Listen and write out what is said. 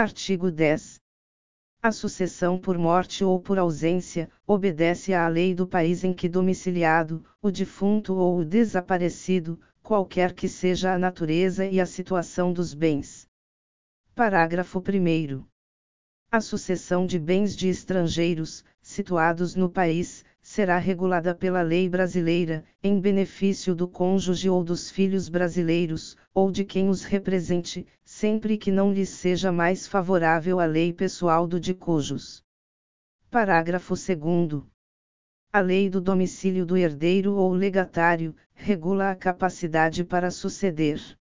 Artigo 10. A sucessão por morte ou por ausência, obedece à lei do país em que domiciliado, o defunto ou o desaparecido, qualquer que seja a natureza e a situação dos bens. Parágrafo 1. A sucessão de bens de estrangeiros, situados no país, será regulada pela lei brasileira, em benefício do cônjuge ou dos filhos brasileiros, ou de quem os represente, sempre que não lhes seja mais favorável a lei pessoal do de cujos. Parágrafo 2. A lei do domicílio do herdeiro ou legatário, regula a capacidade para suceder.